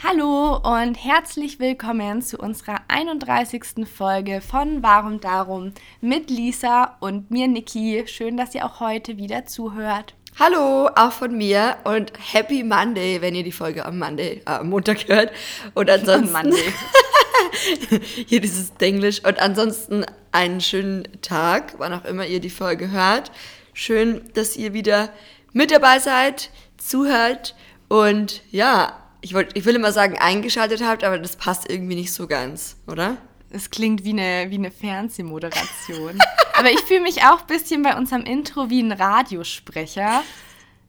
Hallo und herzlich willkommen zu unserer 31. Folge von Warum Darum mit Lisa und mir Niki. Schön, dass ihr auch heute wieder zuhört. Hallo, auch von mir und Happy Monday, wenn ihr die Folge am Monday, äh, am Montag hört. Und ansonsten. Monday. hier dieses Englisch. Und ansonsten einen schönen Tag, wann auch immer ihr die Folge hört. Schön, dass ihr wieder mit dabei seid, zuhört und ja, ich, wollt, ich will immer sagen, eingeschaltet habt, aber das passt irgendwie nicht so ganz, oder? Es klingt wie eine, wie eine Fernsehmoderation. aber ich fühle mich auch ein bisschen bei unserem Intro wie ein Radiosprecher.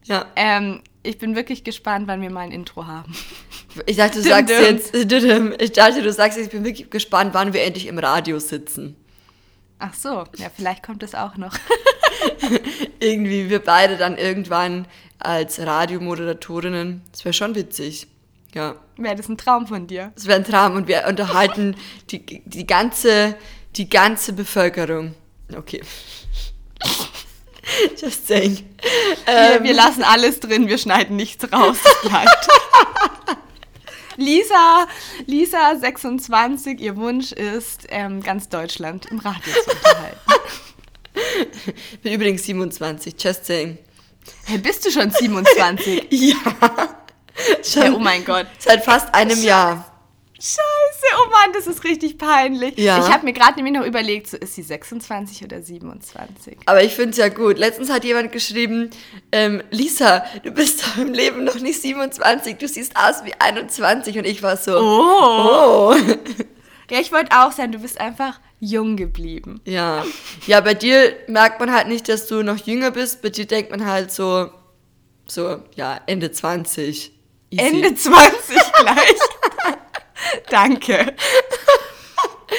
Ja. Ähm, ich bin wirklich gespannt, wann wir mal ein Intro haben. Ich dachte, du sagst jetzt, ich dachte, du sagst jetzt, ich bin wirklich gespannt, wann wir endlich im Radio sitzen. Ach so, ja, vielleicht kommt es auch noch. Irgendwie wir beide dann irgendwann als Radiomoderatorinnen. Das wäre schon witzig. Ja. Wäre das ein Traum von dir? Das wäre ein Traum und wir unterhalten die, die, ganze, die ganze Bevölkerung. Okay. Just saying. Wir, ähm. wir lassen alles drin, wir schneiden nichts raus. Bleibt. Lisa, Lisa, 26, ihr Wunsch ist, ähm, ganz Deutschland im Radio zu unterhalten. Ich bin übrigens 27, just saying. Hey, bist du schon 27? ja. Schon hey, oh mein Gott. Seit fast einem Jahr. Scheiße, oh Mann, das ist richtig peinlich. Ja. Ich habe mir gerade nämlich noch überlegt, so ist sie 26 oder 27. Aber ich finde es ja gut. Letztens hat jemand geschrieben, ähm, Lisa, du bist doch im Leben noch nicht 27, du siehst aus wie 21. Und ich war so, oh. oh. Ja, ich wollte auch sagen, du bist einfach jung geblieben. Ja. Ja, bei dir merkt man halt nicht, dass du noch jünger bist. Bei dir denkt man halt so, so, ja, Ende 20. Easy. Ende 20 gleich. Danke.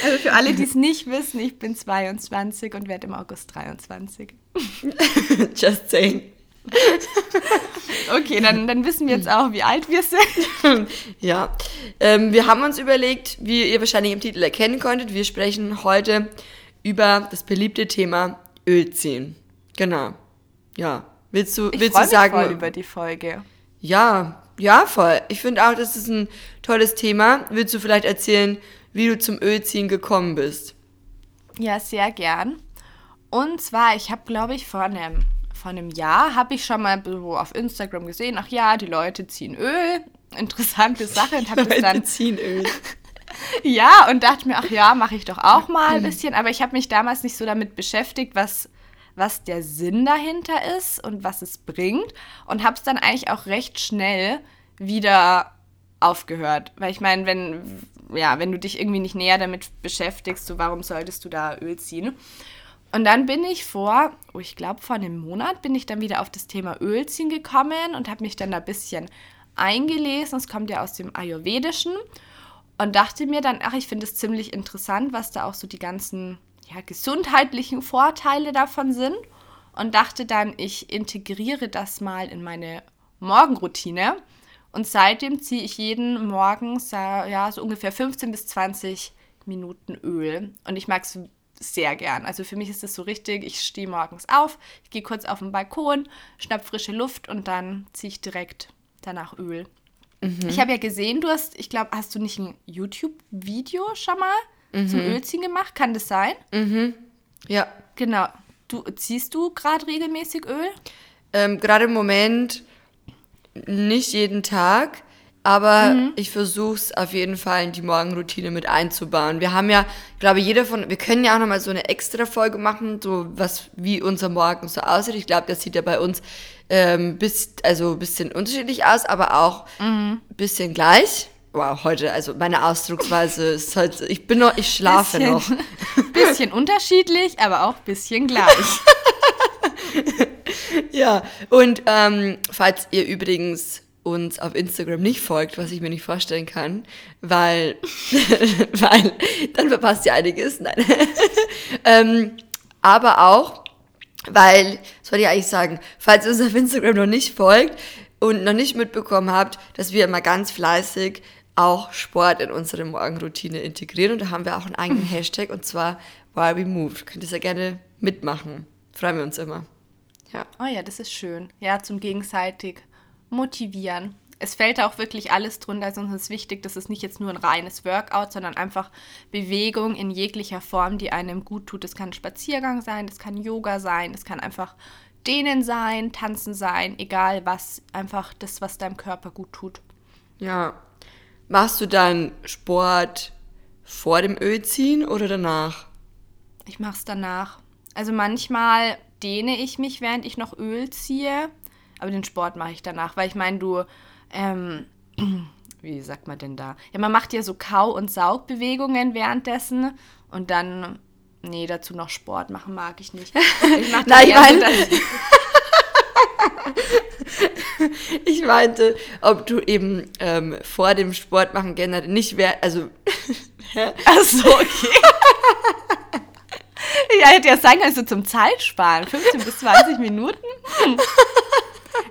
Also für alle, die es nicht wissen, ich bin 22 und werde im August 23. Just saying. Okay, dann, dann wissen wir jetzt auch, wie alt wir sind. Ja, ähm, wir haben uns überlegt, wie ihr wahrscheinlich im Titel erkennen konntet, wir sprechen heute über das beliebte Thema Ölziehen. Genau. Ja. Willst du, ich willst du sagen? Voll über die Folge. Ja, ja, voll. Ich finde auch, das ist ein tolles Thema. Willst du vielleicht erzählen, wie du zum Ölziehen gekommen bist? Ja, sehr gern. Und zwar, ich habe, glaube ich, vor einem, vor einem Jahr, habe ich schon mal so auf Instagram gesehen, ach ja, die Leute ziehen Öl. Interessante Sache. Und habe das dann... ziehen Öl. ja, und dachte mir, ach ja, mache ich doch auch mal ein bisschen. Aber ich habe mich damals nicht so damit beschäftigt, was was der Sinn dahinter ist und was es bringt und habe es dann eigentlich auch recht schnell wieder aufgehört. Weil ich meine, wenn, ja, wenn du dich irgendwie nicht näher damit beschäftigst, so warum solltest du da Öl ziehen? Und dann bin ich vor, oh, ich glaube vor einem Monat, bin ich dann wieder auf das Thema Ölziehen gekommen und habe mich dann ein bisschen eingelesen. Es kommt ja aus dem Ayurvedischen und dachte mir dann, ach, ich finde es ziemlich interessant, was da auch so die ganzen ja, gesundheitlichen Vorteile davon sind und dachte dann, ich integriere das mal in meine Morgenroutine. Und seitdem ziehe ich jeden Morgen ja, so ungefähr 15 bis 20 Minuten Öl. Und ich mag es sehr gern. Also für mich ist das so richtig, ich stehe morgens auf, ich gehe kurz auf den Balkon, schnapp frische Luft und dann ziehe ich direkt danach Öl. Mhm. Ich habe ja gesehen, du hast, ich glaube, hast du nicht ein YouTube-Video schon mal mhm. zum Ölziehen gemacht? Kann das sein? Mhm. Ja. Genau. Du, ziehst du gerade regelmäßig Öl? Ähm, gerade im Moment nicht jeden Tag, aber mhm. ich versuche es auf jeden Fall in die Morgenroutine mit einzubauen. Wir haben ja, ich glaube, jeder von, wir können ja auch nochmal so eine extra Folge machen, so was, wie unser Morgen so aussieht. Ich glaube, das sieht ja bei uns ähm, bis, also ein bisschen unterschiedlich aus, aber auch ein mhm. bisschen gleich. Wow, heute, also meine Ausdrucksweise ist halt, ich bin noch, ich schlafe bisschen, noch. Bisschen unterschiedlich, aber auch bisschen gleich. ja, und ähm, falls ihr übrigens uns auf Instagram nicht folgt, was ich mir nicht vorstellen kann, weil, weil dann verpasst ihr einiges. Nein. ähm, aber auch, weil, das wollte ich eigentlich sagen, falls ihr uns auf Instagram noch nicht folgt und noch nicht mitbekommen habt, dass wir immer ganz fleißig auch Sport in unsere Morgenroutine integrieren. Und da haben wir auch einen eigenen Hashtag und zwar While We Move. Könnt ihr sehr gerne mitmachen. Freuen wir uns immer. Ja. Oh ja, das ist schön. Ja, zum gegenseitig motivieren. es fällt da auch wirklich alles drunter. Also uns ist wichtig, das ist nicht jetzt nur ein reines Workout, sondern einfach Bewegung in jeglicher Form, die einem gut tut. Das kann Spaziergang sein, das kann Yoga sein, das kann einfach Dehnen sein, Tanzen sein, egal was, einfach das, was deinem Körper gut tut. Ja. Machst du dann Sport vor dem Ölziehen oder danach? Ich mache es danach. Also manchmal dehne ich mich, während ich noch Öl ziehe, aber den Sport mache ich danach, weil ich meine, du, ähm, wie sagt man denn da? Ja, man macht ja so Kau- und Saugbewegungen währenddessen und dann, nee, dazu noch Sport machen mag ich nicht. Ich mach Nein, ich meine, ich meinte, ob du eben ähm, vor dem Sport machen generell nicht wär, also Ach so, okay. ja, hätte ja sein können, so zum Zeitsparen. 15 bis 20 Minuten. Hm.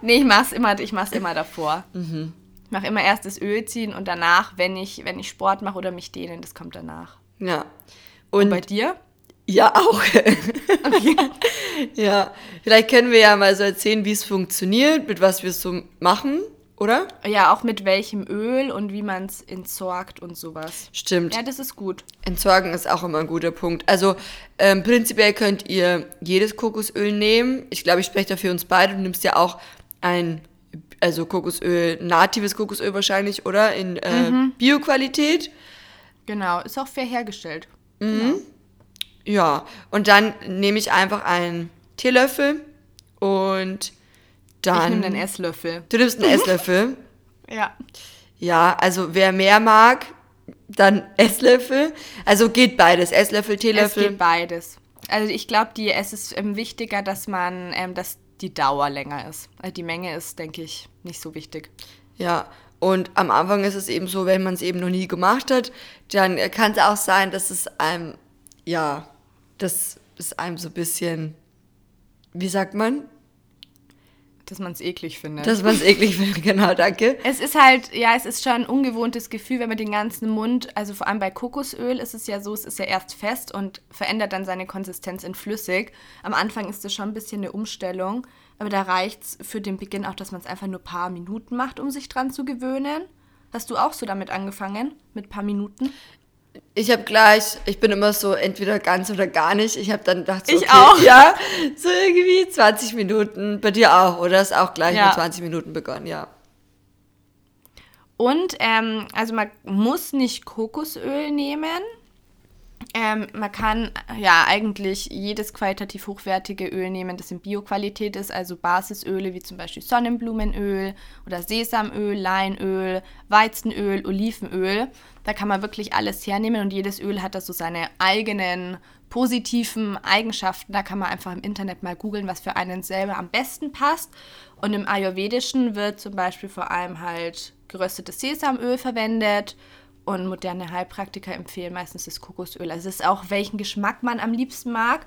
Nee, ich mach's immer, ich mach's immer davor. Ich mache immer erst das Öl ziehen und danach, wenn ich, wenn ich Sport mache oder mich dehnen, das kommt danach. ja. Und Und bei dir? Ja auch. ja, vielleicht können wir ja mal so erzählen, wie es funktioniert, mit was wir so machen, oder? Ja, auch mit welchem Öl und wie man es entsorgt und sowas. Stimmt. Ja, das ist gut. Entsorgen ist auch immer ein guter Punkt. Also ähm, prinzipiell könnt ihr jedes Kokosöl nehmen. Ich glaube, ich spreche da für uns beide. Du nimmst ja auch ein, also Kokosöl, natives Kokosöl wahrscheinlich, oder? In äh, Bioqualität. Genau, ist auch fair hergestellt. Ja, und dann nehme ich einfach einen Teelöffel und dann... Ich nehme den Esslöffel. Du nimmst einen Esslöffel. Ja. Ja, also wer mehr mag, dann Esslöffel. Also geht beides. Esslöffel, Es Teelöffel. geht beides. Also ich glaube, die es ist ähm, wichtiger, dass man, ähm, dass die Dauer länger ist. Also die Menge ist, denke ich, nicht so wichtig. Ja, und am Anfang ist es eben so, wenn man es eben noch nie gemacht hat, dann kann es auch sein, dass es einem, ja, das ist einem so ein bisschen, wie sagt man, Dass man es eklig findet. dass man es eklig findet. Genau, danke. es ist halt, ja, es ist schon ein ungewohntes Gefühl, wenn man den ganzen Mund, also vor allem bei Kokosöl ist es ja so, es ist ja erst fest und verändert dann seine Konsistenz in flüssig. Am Anfang ist es schon ein bisschen eine Umstellung, aber da reicht es für den Beginn auch, dass man es einfach nur ein paar Minuten macht, um sich dran zu gewöhnen. Hast du auch so damit angefangen? Mit ein paar Minuten? Ich habe gleich, ich bin immer so entweder ganz oder gar nicht. Ich habe dann gedacht, so, Ich okay, auch. Ja, so irgendwie 20 Minuten. Bei dir auch, oder? Ist auch gleich Ja. mit 20 Minuten begonnen, ja. Und, ähm, also man muss nicht Kokosöl nehmen. Ähm, man kann ja eigentlich jedes qualitativ hochwertige Öl nehmen, das in Bioqualität ist, also Basisöle wie zum Beispiel Sonnenblumenöl oder Sesamöl, Leinöl, Weizenöl, Olivenöl. Da kann man wirklich alles hernehmen und jedes Öl hat da so seine eigenen positiven Eigenschaften. Da kann man einfach im Internet mal googeln, was für einen selber am besten passt. Und im Ayurvedischen wird zum Beispiel vor allem halt geröstetes Sesamöl verwendet und moderne Heilpraktiker empfehlen meistens das Kokosöl. Also es ist auch, welchen Geschmack man am liebsten mag.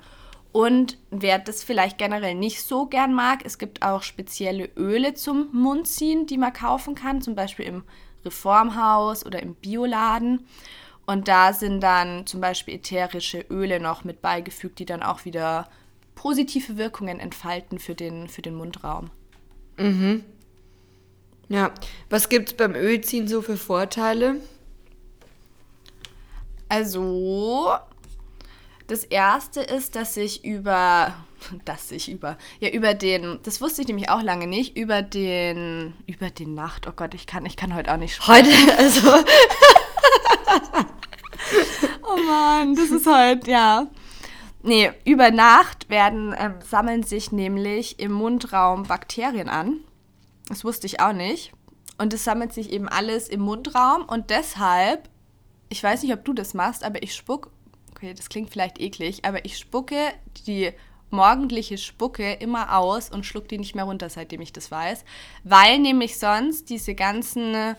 Und wer das vielleicht generell nicht so gern mag, es gibt auch spezielle Öle zum Mundziehen, die man kaufen kann, zum Beispiel im Reformhaus oder im Bioladen. Und da sind dann zum Beispiel ätherische Öle noch mit beigefügt, die dann auch wieder positive Wirkungen entfalten für den, für den Mundraum. Ja. Was gibt's beim Ölziehen so für Vorteile? Also, das erste ist, dass ich über, dass ich über, ja, über den, das wusste ich nämlich auch lange nicht, über den, über den Nacht, oh Gott, ich kann, ich kann heute auch nicht sprechen. Heute, also, Oh Mann, das ist halt, ja. Nee, über Nacht werden, ähm, sammeln sich nämlich im Mundraum Bakterien an. Das wusste ich auch nicht. Und es sammelt sich eben alles im Mundraum und deshalb, ich weiß nicht, ob du das machst, aber ich spuck, okay, das klingt vielleicht eklig, aber ich spucke die morgendliche Spucke immer aus und schluck die nicht mehr runter, seitdem ich das weiß, weil nämlich sonst diese ganzen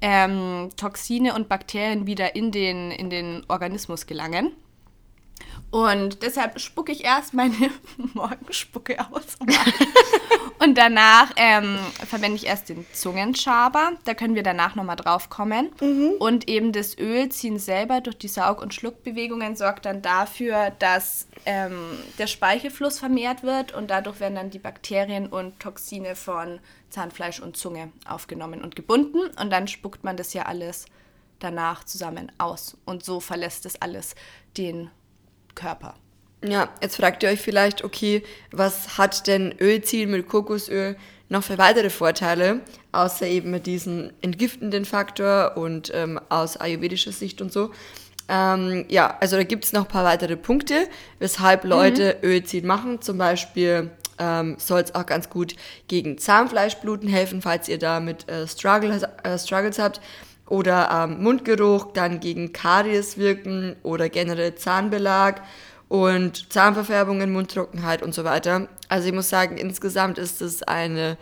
ähm, Toxine und Bakterien wieder in den, in den Organismus gelangen. Und deshalb spucke ich erst meine Morgenspucke aus. und danach ähm, verwende ich erst den Zungenschaber. Da können wir danach nochmal drauf kommen. Mhm. Und eben das Ölziehen selber durch die Saug- und Schluckbewegungen sorgt dann dafür, dass ähm, der Speichelfluss vermehrt wird und dadurch werden dann die Bakterien und Toxine von Zahnfleisch und Zunge aufgenommen und gebunden. Und dann spuckt man das ja alles danach zusammen aus. Und so verlässt es alles den Körper. Ja, jetzt fragt ihr euch vielleicht, okay, was hat denn Ölziehen mit Kokosöl noch für weitere Vorteile, außer eben mit diesem entgiftenden Faktor und ähm, aus ayurvedischer Sicht und so. Ähm, ja, also da gibt es noch ein paar weitere Punkte, weshalb Leute mhm. Ölziehen machen. Zum Beispiel ähm, soll es auch ganz gut gegen Zahnfleischbluten helfen, falls ihr da mit äh, Struggle, äh, Struggles habt oder ähm, Mundgeruch, dann gegen Karies wirken oder generell Zahnbelag und Zahnverfärbungen, Mundtrockenheit und so weiter. Also ich muss sagen, insgesamt ist es eine,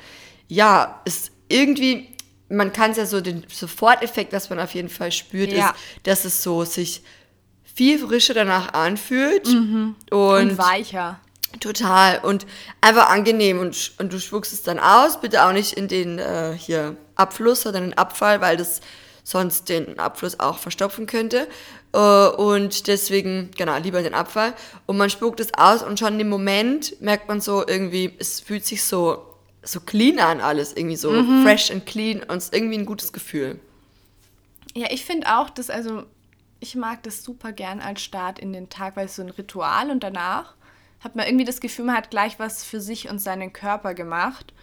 ja, ist irgendwie, man kann es ja so, den Soforteffekt, was man auf jeden Fall spürt, ja. ist, dass es so sich viel frischer danach anfühlt mhm. und, und weicher. Total und einfach angenehm und, und du spuckst es dann aus, bitte auch nicht in den äh, hier Abfluss oder den Abfall, weil das sonst den Abfluss auch verstopfen könnte. Äh, und deswegen, genau, lieber den Abfall. Und man spuckt es aus und schon im Moment merkt man so irgendwie, es fühlt sich so, so clean an alles, irgendwie so mhm. fresh and clean und es ist irgendwie ein gutes Gefühl. Ja, ich finde auch, dass, also, ich mag das super gern als Start in den Tag, weil es so ein Ritual und danach hat man irgendwie das Gefühl, man hat gleich was für sich und seinen Körper gemacht.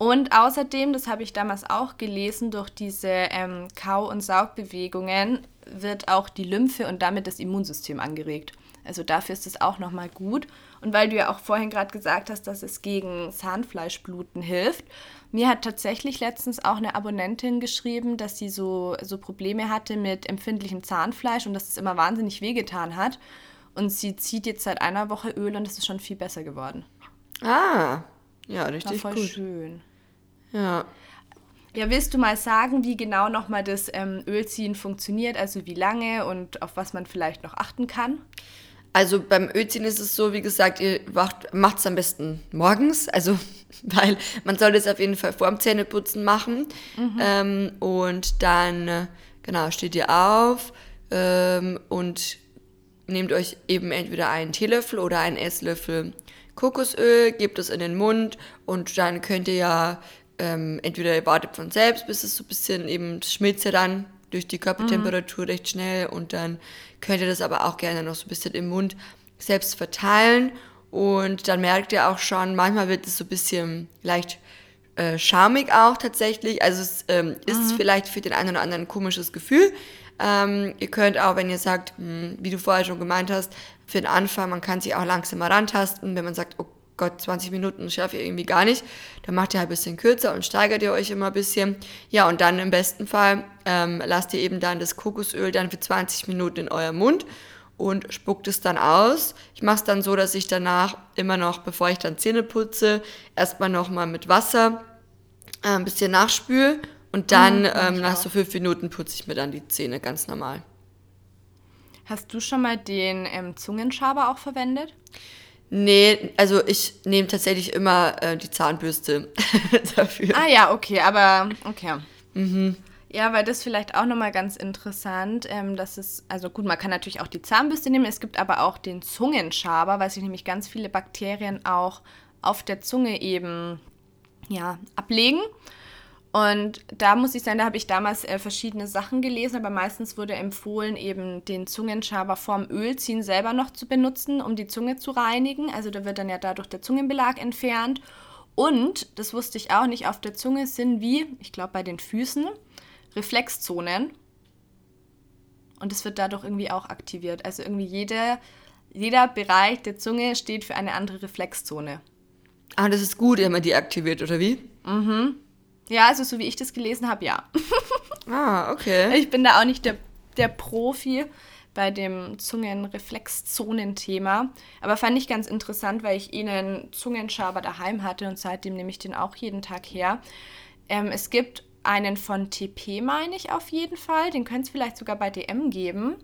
Und außerdem, das habe ich damals auch gelesen, durch diese ähm, Kau- und Saugbewegungen wird auch die Lymphe und damit das Immunsystem angeregt. Also dafür ist es auch nochmal gut. Und weil du ja auch vorhin gerade gesagt hast, dass es gegen Zahnfleischbluten hilft, mir hat tatsächlich letztens auch eine Abonnentin geschrieben, dass sie so, so Probleme hatte mit empfindlichem Zahnfleisch und dass es immer wahnsinnig wehgetan hat. Und sie zieht jetzt seit einer Woche Öl und es ist schon viel besser geworden. Ah, ja, richtig War voll gut. schön. Ja. Ja, willst du mal sagen, wie genau nochmal das ähm, Ölziehen funktioniert, also wie lange und auf was man vielleicht noch achten kann? Also beim Ölziehen ist es so, wie gesagt, ihr macht es am besten morgens, also weil man sollte es auf jeden Fall vor dem Zähneputzen machen. Mhm. Ähm, und dann, äh, genau, steht ihr auf ähm, und nehmt euch eben entweder einen Teelöffel oder einen Esslöffel Kokosöl, gebt es in den Mund und dann könnt ihr ja ähm, entweder ihr wartet von selbst, bis es so ein bisschen eben schmilzt ja dann durch die Körpertemperatur mhm. recht schnell und dann könnt ihr das aber auch gerne noch so ein bisschen im Mund selbst verteilen und dann merkt ihr auch schon, manchmal wird es so ein bisschen leicht äh, schamig auch tatsächlich. Also es ähm, ist mhm. vielleicht für den einen oder anderen ein komisches Gefühl. Ähm, ihr könnt auch, wenn ihr sagt, mh, hm, wie du vorher schon gemeint hast, für den Anfang, man kann sich auch langsamer rantasten, wenn man sagt, okay, Gott, 20 Minuten schaffe ich irgendwie gar nicht. Dann macht ihr halt ein bisschen kürzer und steigert ihr euch immer ein bisschen. Ja, und dann im besten Fall ähm, lasst ihr eben dann das Kokosöl dann für 20 Minuten in eurem Mund und spuckt es dann aus. Ich mache es dann so, dass ich danach immer noch, bevor ich dann Zähne putze, erstmal nochmal mit Wasser äh, ein bisschen nachspüle und dann mhm, ähm, nach so fünf Minuten putze ich mir dann die Zähne ganz normal. Hast du schon mal den ähm, Zungenschaber auch verwendet? Nee, also ich nehme tatsächlich immer äh, die Zahnbürste dafür. Ah ja, okay, aber okay. Mhm. Ja, weil das vielleicht auch nochmal ganz interessant, ähm, dass es, also gut, man kann natürlich auch die Zahnbürste nehmen, es gibt aber auch den Zungenschaber, weil sich nämlich ganz viele Bakterien auch auf der Zunge eben, ja, ablegen. Und da muss ich sagen, da habe ich damals äh, verschiedene Sachen gelesen, aber meistens wurde empfohlen, eben den Zungenschaber vorm Ölziehen selber noch zu benutzen, um die Zunge zu reinigen. Also da wird dann ja dadurch der Zungenbelag entfernt. Und, das wusste ich auch nicht, auf der Zunge sind wie, ich glaube bei den Füßen, Reflexzonen. Und es wird dadurch irgendwie auch aktiviert. Also irgendwie jeder, jeder Bereich der Zunge steht für eine andere Reflexzone. Ah, das ist gut, wenn man die aktiviert, oder wie? Mhm. Ja, also so wie ich das gelesen habe, ja. ah, okay. Ich bin da auch nicht der, der Profi bei dem Zungenreflexzonen-Thema. Aber fand ich ganz interessant, weil ich eh einen Zungenschaber daheim hatte und seitdem nehme ich den auch jeden Tag her. Ähm, es gibt einen von TP, meine ich auf jeden Fall. Den könnte es vielleicht sogar bei DM geben.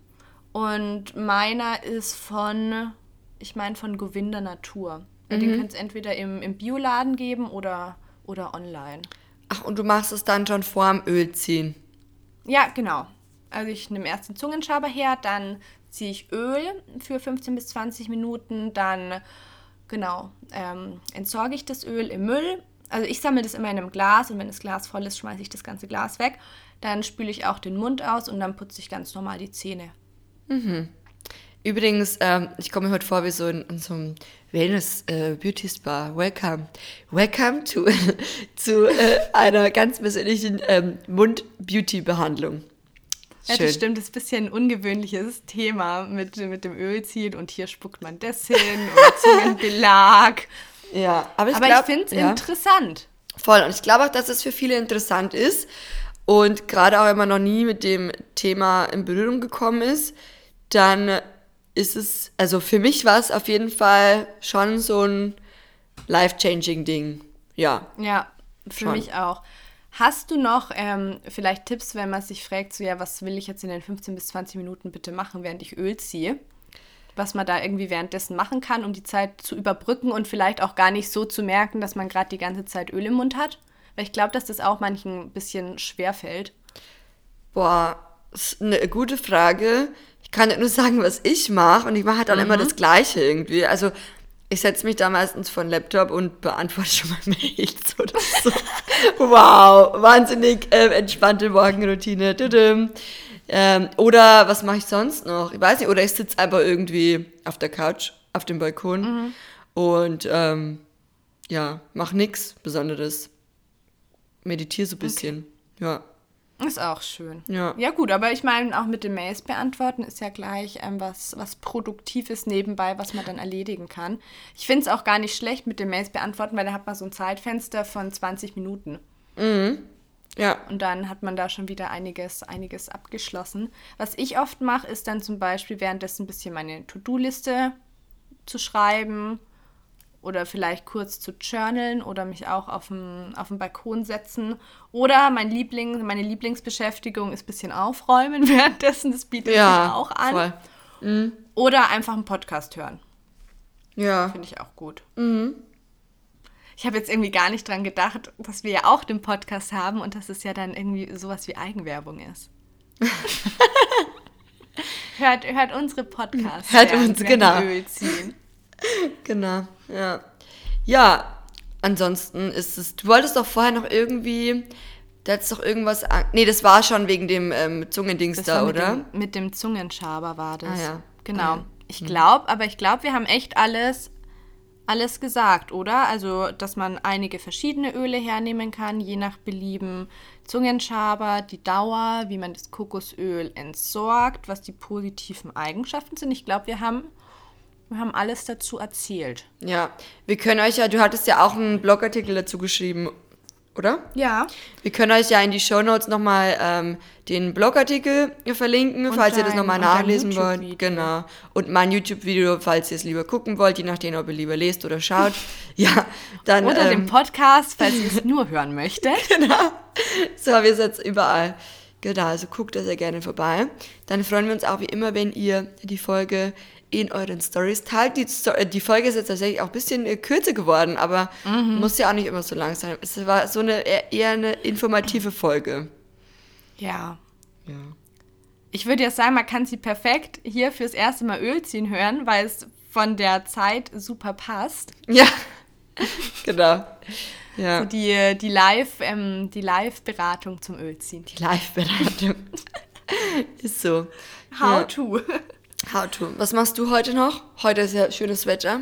Und meiner ist von, ich meine von Govinda Natur. Mhm. Den könnt ihr entweder im, im Bioladen geben oder, oder online. Ach, und du machst es dann schon vorm Öl ziehen? Ja, genau. Also ich nehme erst den Zungenschaber her, dann ziehe ich Öl für 15 bis 20 Minuten, dann genau ähm, entsorge ich das Öl im Müll. Also ich sammle das immer in einem Glas und wenn das Glas voll ist, schmeiße ich das ganze Glas weg. Dann spüle ich auch den Mund aus und dann putze ich ganz normal die Zähne. Mhm. Übrigens, ähm, ich komme mir heute vor wie so in, in so einem Wellness äh, Beauty Spa. Welcome. Welcome to, zu äh, einer ganz persönlichen ähm, Mund-Beauty-Behandlung. Ja, das stimmt, das ist ein bisschen ein ungewöhnliches Thema mit, mit dem Ölziehen und hier spuckt man das hin und Zungenbelag. Ja, aber ich, aber glaub, ich finde es ja. interessant. Voll. Und ich glaube auch, dass es für viele interessant ist. Und gerade auch, wenn man noch nie mit dem Thema in Berührung gekommen ist, dann ist es, also für mich war es auf jeden Fall schon so ein life-changing Ding. Ja. Ja, für schon. mich auch. Hast du noch ähm, vielleicht Tipps, wenn man sich fragt, so ja, was will ich jetzt in den 15 bis 20 Minuten bitte machen, während ich Öl ziehe? Was man da irgendwie währenddessen machen kann, um die Zeit zu überbrücken und vielleicht auch gar nicht so zu merken, dass man gerade die ganze Zeit Öl im Mund hat? Weil ich glaube, dass das auch manchen ein bisschen schwer fällt. Boah, das ist eine gute Frage. Ich kann nur sagen, was ich mache und ich mache halt dann mhm. immer das Gleiche irgendwie. Also ich setze mich da meistens vor den Laptop und beantworte schon mal Mails oder so. wow, wahnsinnig äh, entspannte Morgenroutine. Ähm, oder was mache ich sonst noch? Ich weiß nicht, oder ich sitze einfach irgendwie auf der Couch, auf dem Balkon mhm. und ähm, ja, mach nichts Besonderes. Meditiere so ein bisschen. Okay. Ja. Ist auch schön. Ja. Ja, gut, aber ich meine, auch mit den Mails beantworten ist ja gleich ähm, was, was Produktives nebenbei, was man dann erledigen kann. Ich finde es auch gar nicht schlecht mit den Mails beantworten, weil da hat man so ein Zeitfenster von 20 Minuten. Mhm. Ja. Und dann hat man da schon wieder einiges, einiges abgeschlossen. Was ich oft mache, ist dann zum Beispiel währenddessen ein bisschen meine To-Do-Liste zu schreiben oder vielleicht kurz zu journalen oder mich auch auf dem, auf dem Balkon setzen. Oder mein Liebling, meine Lieblingsbeschäftigung ist ein bisschen aufräumen währenddessen. Das bietet ja, sich auch an. Mhm. Oder einfach einen Podcast hören. Ja. Finde ich auch gut. Mhm. Ich habe jetzt irgendwie gar nicht dran gedacht, dass wir ja auch den Podcast haben und dass es ja dann irgendwie sowas wie Eigenwerbung ist. hört, hört unsere Podcasts. Hört uns, genau. Öl ziehen. genau, ja. Ja, ansonsten ist es. Du wolltest doch vorher noch irgendwie. Da hat doch irgendwas. Nee, das war schon wegen dem ähm, Zungendings da, oder? Mit dem, mit dem Zungenschaber war das. Ah, ja. Genau. Ah, ja. Ich glaube, aber ich glaube, wir haben echt alles, alles gesagt, oder? Also, dass man einige verschiedene Öle hernehmen kann, je nach Belieben. Zungenschaber, die Dauer, wie man das Kokosöl entsorgt, was die positiven Eigenschaften sind. Ich glaube, wir haben wir haben alles dazu erzählt. Ja, wir können euch ja, du hattest ja auch einen Blogartikel dazu geschrieben, oder? Ja. Wir können euch ja in die Shownotes nochmal ähm, den Blogartikel verlinken, und falls dein, ihr das nochmal nachlesen wollt. Genau. Und mein YouTube-Video, falls ihr es lieber gucken wollt, je nachdem, ob ihr lieber lest oder schaut. ja, dann. Oder ähm, den Podcast, falls ihr es nur hören möchtet. genau. So wir es jetzt überall. Genau, also guckt da sehr gerne vorbei. Dann freuen wir uns auch wie immer, wenn ihr die Folge in euren Stories teilt. Die, äh, die Folge ist jetzt tatsächlich auch ein bisschen äh, kürzer geworden, aber mhm. muss ja auch nicht immer so lang sein. Es war so eine eher eine informative Folge. Ja. Ja. Ich würde ja sagen, man kann sie perfekt hier fürs erste Mal Öl ziehen hören, weil es von der Zeit super passt. Ja, genau. Ja. So die, die Live, ähm, die Live-Beratung zum Ölziehen. Die Live-Beratung. ist so. How ja. to. How to. Was machst du heute noch? Heute ist ja schönes Wetter.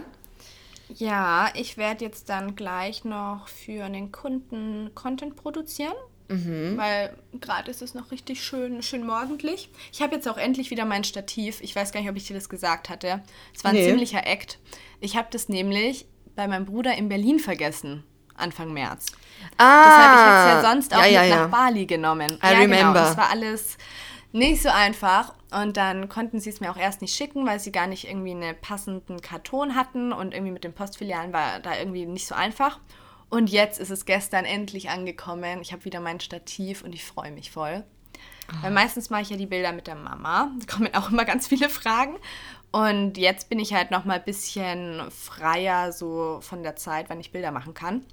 Ja, ich werde jetzt dann gleich noch für einen Kunden Content produzieren. Mhm. Weil gerade ist es noch richtig schön, schön morgendlich. Ich habe jetzt auch endlich wieder mein Stativ. Ich weiß gar nicht, ob ich dir das gesagt hatte. Es war ein nee. ziemlicher Act. Ich habe das nämlich bei meinem Bruder in Berlin vergessen. Anfang März. Ah, Deshalb ich es ja sonst auch ja, ja, mit ja. nach Bali genommen. I ja, remember. Genau. Das war alles nicht so einfach. Und dann konnten sie es mir auch erst nicht schicken, weil sie gar nicht irgendwie einen passenden Karton hatten und irgendwie mit den Postfilialen war da irgendwie nicht so einfach. Und jetzt ist es gestern endlich angekommen. Ich habe wieder mein Stativ und ich freue mich voll. Weil meistens mache ich ja die Bilder mit der Mama. Da kommen auch immer ganz viele Fragen. Und jetzt bin ich halt noch mal ein bisschen freier so von der Zeit, wann ich Bilder machen kann.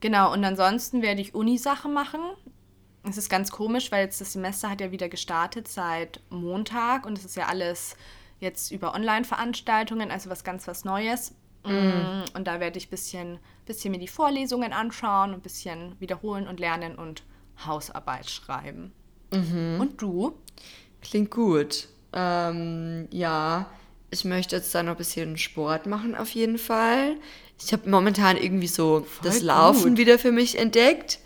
Genau, und ansonsten werde ich Unisachen machen. Es ist ganz komisch, weil jetzt das Semester hat ja wieder gestartet seit Montag und es ist ja alles jetzt über Online-Veranstaltungen, also was ganz was Neues. Mm. Und da werde ich ein bisschen, bisschen mir die Vorlesungen anschauen, ein bisschen wiederholen und lernen und Hausarbeit schreiben. Und du? Klingt gut. Ähm, ja, ich möchte jetzt da noch ein bisschen Sport machen auf jeden Fall. Ich habe momentan irgendwie so das Laufen gut. wieder für mich entdeckt.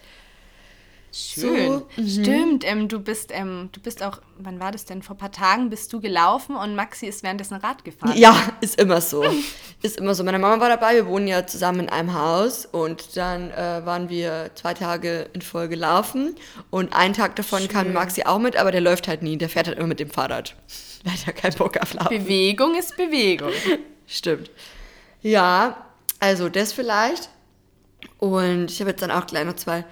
Schön. So, Stimmt, ähm, du bist, ähm, du bist auch, wann war das denn? Vor ein paar Tagen bist du gelaufen und Maxi ist währenddessen Rad gefahren. Ja, ist immer so. ist immer so. Meine Mama war dabei, wir wohnen ja zusammen in einem Haus und dann äh, waren wir zwei Tage in Folge laufen und einen Tag davon kam Maxi auch mit, aber der läuft halt nie, der fährt halt immer mit dem Fahrrad. Der hat ja keinen Bock auf Laufen. Bewegung ist Bewegung. Stimmt. Ja, also das vielleicht. Und ich habe jetzt dann auch gleich noch zwei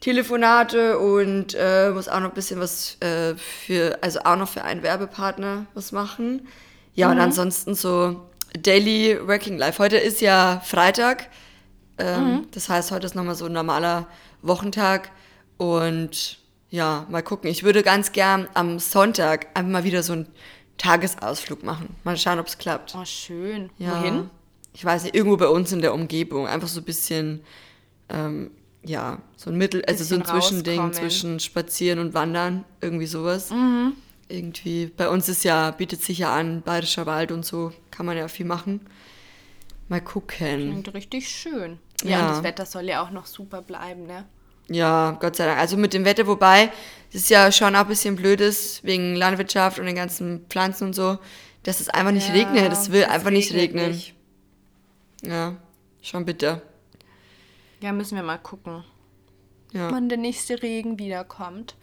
Telefonate und äh, muss auch noch ein bisschen was äh, für, also auch noch für einen Werbepartner was machen. Ja, und ansonsten so Daily Working Life. Heute ist ja Freitag. Ähm, Das heißt, heute ist nochmal so ein normaler Wochentag. Und ja, mal gucken. Ich würde ganz gern am Sonntag einfach mal wieder so einen Tagesausflug machen. Mal schauen, ob es klappt. Oh, schön. Ja. Wohin? Ich weiß nicht, irgendwo bei uns in der Umgebung. Einfach so ein bisschen, ähm, ja, so ein Mittel, also so ein Zwischending rauskommen. zwischen Spazieren und Wandern. Irgendwie sowas. Mhm. Irgendwie, bei uns ist ja, bietet sich ja an, Bayerischer Wald und so, kann man ja viel machen. Mal gucken. Klingt richtig schön. Ja, Ja. und das Wetter soll ja auch noch super bleiben, ne? Ja, Gott sei Dank. Also mit dem Wetter, wobei es ist ja schon auch ein bisschen blöd ist, wegen Landwirtschaft und den ganzen Pflanzen und so, dass es einfach nicht Ja, regnet. Es will einfach nicht regnen. nicht. Ja, schon bitter. Ja, müssen wir mal gucken, Ja. wann der nächste Regen wiederkommt.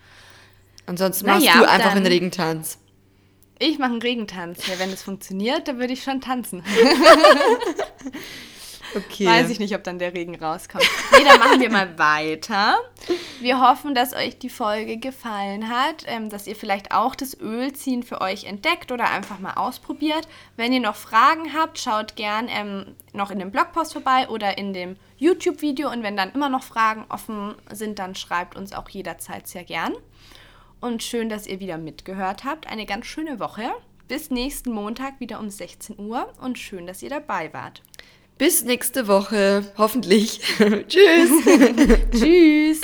Ansonsten machst ja, du einfach einen Regentanz. Ich mache einen Regentanz. Ja, wenn das funktioniert, dann würde ich schon tanzen. Okay. Weiß ich nicht, ob dann der Regen rauskommt. Nee, dann machen wir mal weiter. Wir hoffen, dass euch die Folge gefallen hat, ähm, dass ihr vielleicht auch das Ölziehen für euch entdeckt oder einfach mal ausprobiert. Wenn ihr noch Fragen habt, schaut gern ähm, noch in dem Blogpost vorbei oder in dem YouTube-Video. Und wenn dann immer noch Fragen offen sind, dann schreibt uns auch jederzeit sehr gern. Und schön, dass ihr wieder mitgehört habt. Eine ganz schöne Woche. Bis nächsten Montag wieder um 16 Uhr und schön, dass ihr dabei wart. Bis nächste Woche, hoffentlich. Tschüss. Tschüss!